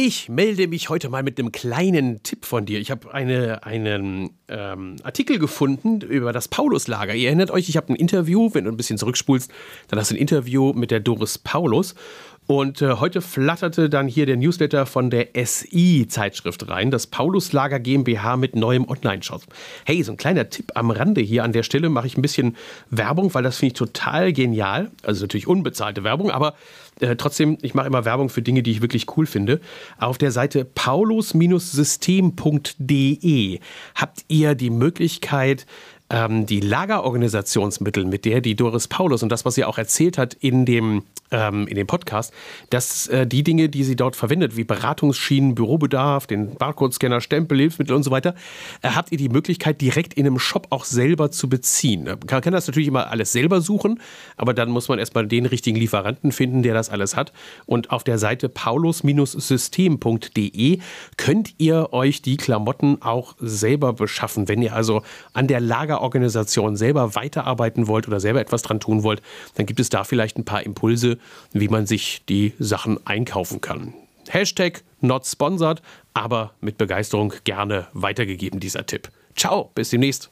Ich melde mich heute mal mit einem kleinen Tipp von dir. Ich habe eine, einen ähm, Artikel gefunden über das Pauluslager. Ihr erinnert euch, ich habe ein Interview, wenn du ein bisschen zurückspulst, dann hast du ein Interview mit der Doris Paulus. Und äh, heute flatterte dann hier der Newsletter von der SI-Zeitschrift rein, das Pauluslager GmbH mit neuem Online-Shop. Hey, so ein kleiner Tipp am Rande hier an der Stelle mache ich ein bisschen Werbung, weil das finde ich total genial. Also natürlich unbezahlte Werbung, aber äh, trotzdem, ich mache immer Werbung für Dinge, die ich wirklich cool finde. Auf der Seite paulus-system.de habt ihr die Möglichkeit, ähm, die Lagerorganisationsmittel, mit der die Doris Paulus und das, was sie auch erzählt hat in dem ähm, in dem Podcast, dass äh, die Dinge, die sie dort verwendet, wie Beratungsschienen, Bürobedarf, den Barcode-Scanner, Stempel, Hilfsmittel und so weiter, äh, habt ihr die Möglichkeit, direkt in einem Shop auch selber zu beziehen. Man kann das natürlich immer alles selber suchen, aber dann muss man erstmal den richtigen Lieferanten finden, der das alles hat. Und auf der Seite paulus-system.de könnt ihr euch die Klamotten auch selber beschaffen. Wenn ihr also an der Lagerorganisation selber weiterarbeiten wollt oder selber etwas dran tun wollt, dann gibt es da vielleicht ein paar Impulse, wie man sich die Sachen einkaufen kann. Hashtag not sponsored, aber mit Begeisterung gerne weitergegeben, dieser Tipp. Ciao, bis demnächst.